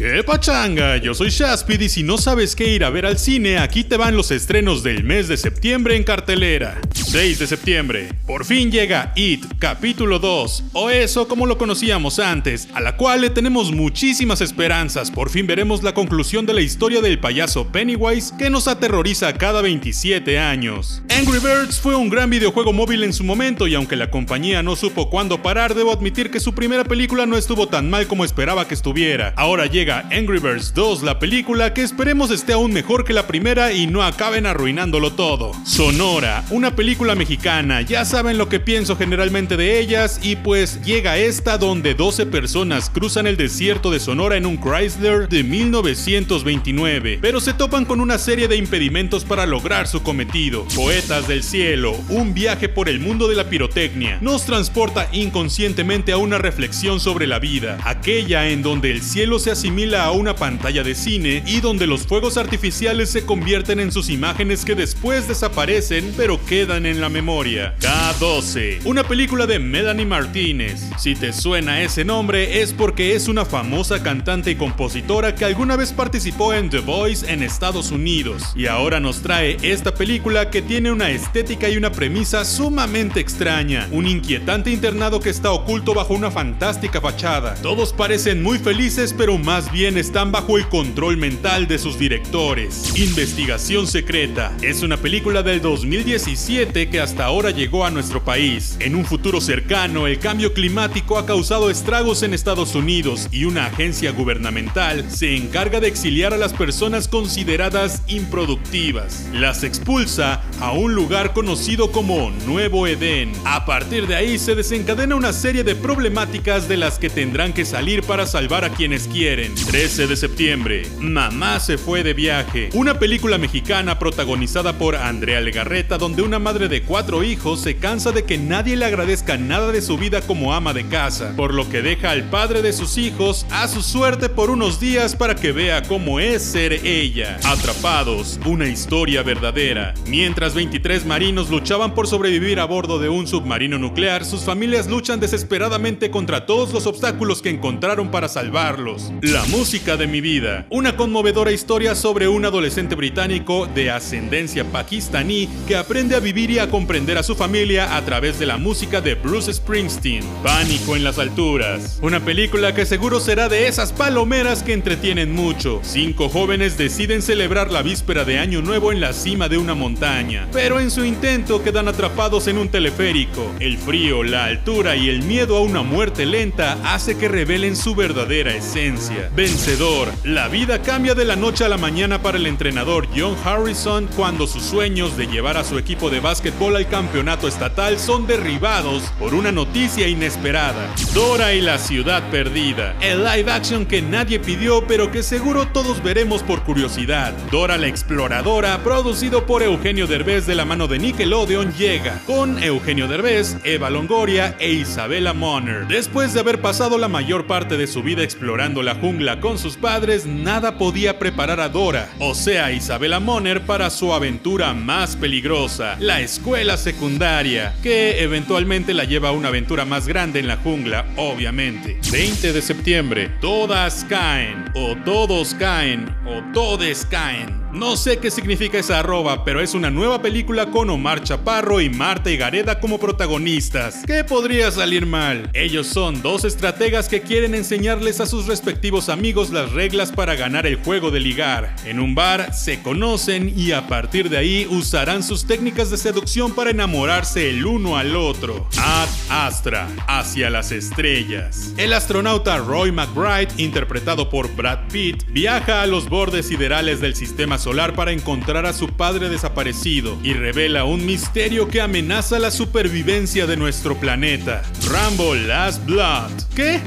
¿Qué pachanga? Yo soy Shaspid y si no sabes qué ir a ver al cine, aquí te van los estrenos del mes de septiembre en cartelera. 6 de septiembre. Por fin llega It, capítulo 2, o eso como lo conocíamos antes, a la cual le tenemos muchísimas esperanzas. Por fin veremos la conclusión de la historia del payaso Pennywise que nos aterroriza cada 27 años. Angry Birds fue un gran videojuego móvil en su momento y aunque la compañía no supo cuándo parar, debo admitir que su primera película no estuvo tan mal como esperaba que estuviera. Ahora llega Angry Birds 2, la película que esperemos esté aún mejor que la primera y no acaben arruinándolo todo. Sonora, una película mexicana, ya saben lo que pienso generalmente de ellas y pues llega esta donde 12 personas cruzan el desierto de Sonora en un Chrysler de 1929, pero se topan con una serie de impedimentos para lograr su cometido. Poetas del cielo, un viaje por el mundo de la pirotecnia, nos transporta inconscientemente a una reflexión sobre la vida, aquella en donde el cielo se asimila a una pantalla de cine y donde los fuegos artificiales se convierten en sus imágenes que después desaparecen pero quedan en la memoria. K12, una película de Melanie Martínez. Si te suena ese nombre es porque es una famosa cantante y compositora que alguna vez participó en The Voice en Estados Unidos y ahora nos trae esta película que tiene una estética y una premisa sumamente extraña, un inquietante internado que está oculto bajo una fantástica fachada. Todos parecen muy felices pero más bien están bajo el control mental de sus directores. Investigación Secreta es una película del 2017 que hasta ahora llegó a nuestro país. En un futuro cercano, el cambio climático ha causado estragos en Estados Unidos y una agencia gubernamental se encarga de exiliar a las personas consideradas improductivas. Las expulsa a un lugar conocido como Nuevo Edén. A partir de ahí se desencadena una serie de problemáticas de las que tendrán que salir para salvar a quienes quieren. 13 de septiembre, Mamá se fue de viaje, una película mexicana protagonizada por Andrea Legarreta donde una madre de cuatro hijos se cansa de que nadie le agradezca nada de su vida como ama de casa, por lo que deja al padre de sus hijos a su suerte por unos días para que vea cómo es ser ella. Atrapados, una historia verdadera. Mientras 23 marinos luchaban por sobrevivir a bordo de un submarino nuclear, sus familias luchan desesperadamente contra todos los obstáculos que encontraron para salvarlos. La música de mi vida, una conmovedora historia sobre un adolescente británico de ascendencia pakistaní que aprende a vivir y a comprender a su familia a través de la música de Bruce Springsteen. Pánico en las alturas, una película que seguro será de esas palomeras que entretienen mucho. Cinco jóvenes deciden celebrar la víspera de Año Nuevo en la cima de una montaña, pero en su intento quedan atrapados en un teleférico. El frío, la altura y el miedo a una muerte lenta hace que revelen su verdadera esencia. Vencedor. La vida cambia de la noche a la mañana para el entrenador John Harrison cuando sus sueños de llevar a su equipo de básquetbol al campeonato estatal son derribados por una noticia inesperada. Dora y la ciudad perdida. El live action que nadie pidió pero que seguro todos veremos por curiosidad. Dora la exploradora, producido por Eugenio Derbez de la mano de Nickelodeon, llega con Eugenio Derbez, Eva Longoria e Isabella Moner. Después de haber pasado la mayor parte de su vida explorando la jungla con sus padres, nada podía preparar a Dora, o sea, Isabella Moner, para su aventura más peligrosa, la escuela secundaria, que eventualmente la lleva a una aventura más grande en la jungla, obviamente. 20 de septiembre, todas caen, o todos caen, o todes caen. No sé qué significa esa arroba, pero es una nueva película con Omar Chaparro y Marta Gareda como protagonistas. ¿Qué podría salir mal? Ellos son dos estrategas que quieren enseñarles a sus respectivos amigos las reglas para ganar el juego de ligar. En un bar se conocen y a partir de ahí usarán sus técnicas de seducción para enamorarse el uno al otro. Ad Astra, hacia las estrellas. El astronauta Roy McBride, interpretado por Brad Pitt, viaja a los bordes siderales del sistema solar para encontrar a su padre desaparecido y revela un misterio que amenaza la supervivencia de nuestro planeta. Rambo Last Blood. ¿Qué?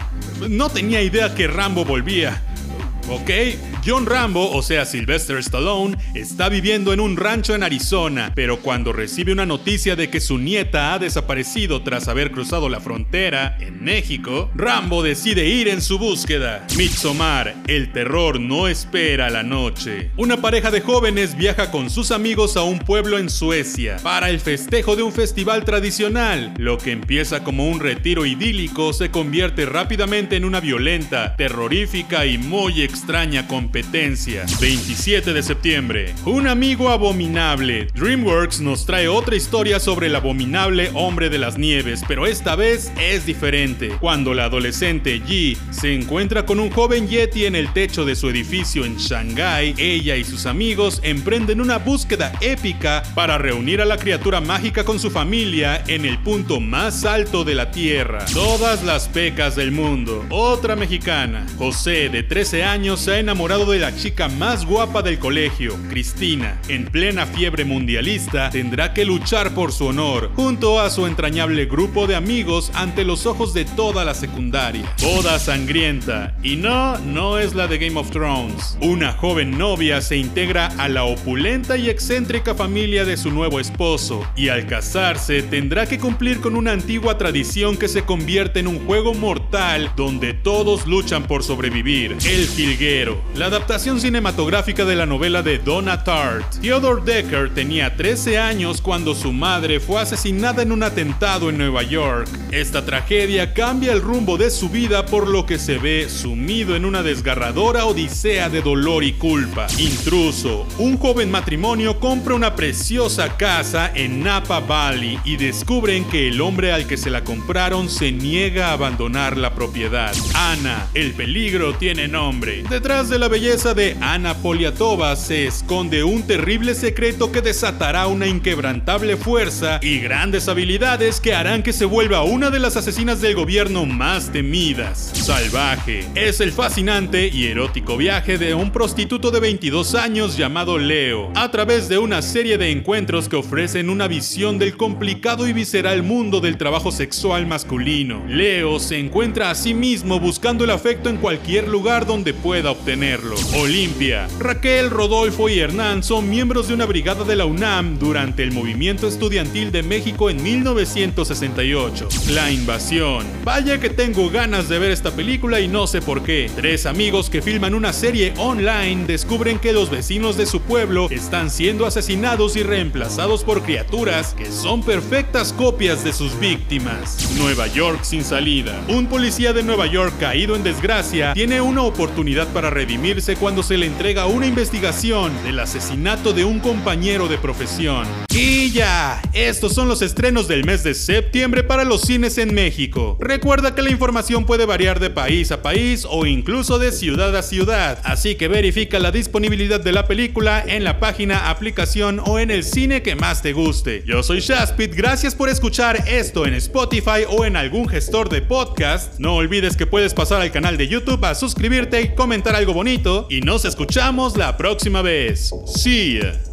No tenía idea que Rambo volvía. Ok, John Rambo, o sea Sylvester Stallone, está viviendo en un rancho en Arizona, pero cuando recibe una noticia de que su nieta ha desaparecido tras haber cruzado la frontera en México, Rambo decide ir en su búsqueda. Midsommar, el terror no espera la noche. Una pareja de jóvenes viaja con sus amigos a un pueblo en Suecia para el festejo de un festival tradicional. Lo que empieza como un retiro idílico se convierte rápidamente en una violenta, terrorífica y muy extraña competencia. 27 de septiembre. Un amigo abominable. DreamWorks nos trae otra historia sobre el abominable hombre de las nieves, pero esta vez es diferente. Cuando la adolescente Yi se encuentra con un joven Yeti en el techo de su edificio en Shanghai, ella y sus amigos emprenden una búsqueda épica para reunir a la criatura mágica con su familia en el punto más alto de la Tierra. Todas las pecas del mundo. Otra mexicana. José, de 13 años, se ha enamorado de la chica más guapa del colegio, Cristina. En plena fiebre mundialista, tendrá que luchar por su honor, junto a su entrañable grupo de amigos ante los ojos de toda la secundaria. Boda sangrienta. Y no, no es la de Game of Thrones. Una joven novia se integra a la opulenta y excéntrica familia de su nuevo esposo, y al casarse tendrá que cumplir con una antigua tradición que se convierte en un juego mortal donde todos luchan por sobrevivir. El Filguero, la adaptación cinematográfica de la novela de Donna Tartt. Theodore Decker tenía 13 años cuando su madre fue asesinada en un atentado en Nueva York. Esta tragedia cambia el rumbo de su vida por lo que se ve sumido en una desgarradora odisea de dolor y culpa. Intruso, un joven matrimonio compra una preciosa casa en Napa Valley y descubren que el hombre al que se la compraron se niega a abandonar la propiedad. Ana, el peligro tiene nombre. Detrás de la belleza de Ana Poliatova se esconde un terrible secreto que desatará una inquebrantable fuerza y grandes habilidades que harán que se vuelva una de las asesinas del gobierno más temidas. Salvaje es el fascinante y erótico viaje de un prostituto de 22 años llamado Leo, a través de una serie de encuentros que ofrecen una visión del complicado y visceral mundo del trabajo sexual masculino. Leo se encuentra a sí mismo buscando el afecto en cualquier lugar donde pueda obtenerlo. Olimpia. Raquel, Rodolfo y Hernán son miembros de una brigada de la UNAM durante el movimiento estudiantil de México en 1968. La invasión. Vaya que tengo ganas de ver esta película y no sé por qué. Tres amigos que filman una serie online descubren que los vecinos de su pueblo están siendo asesinados y reemplazados por criaturas que son perfectas copias de sus víctimas. Nueva York sin salida. Un policía de Nueva York caído en desgracia tiene una oportunidad para cuando se le entrega una investigación del asesinato de un compañero de profesión. Y ya, estos son los estrenos del mes de septiembre para los cines en México. Recuerda que la información puede variar de país a país o incluso de ciudad a ciudad, así que verifica la disponibilidad de la película en la página, aplicación o en el cine que más te guste. Yo soy Shaspit, gracias por escuchar esto en Spotify o en algún gestor de podcast. No olvides que puedes pasar al canal de YouTube a suscribirte y comentar algo bonito y nos escuchamos la próxima vez. See.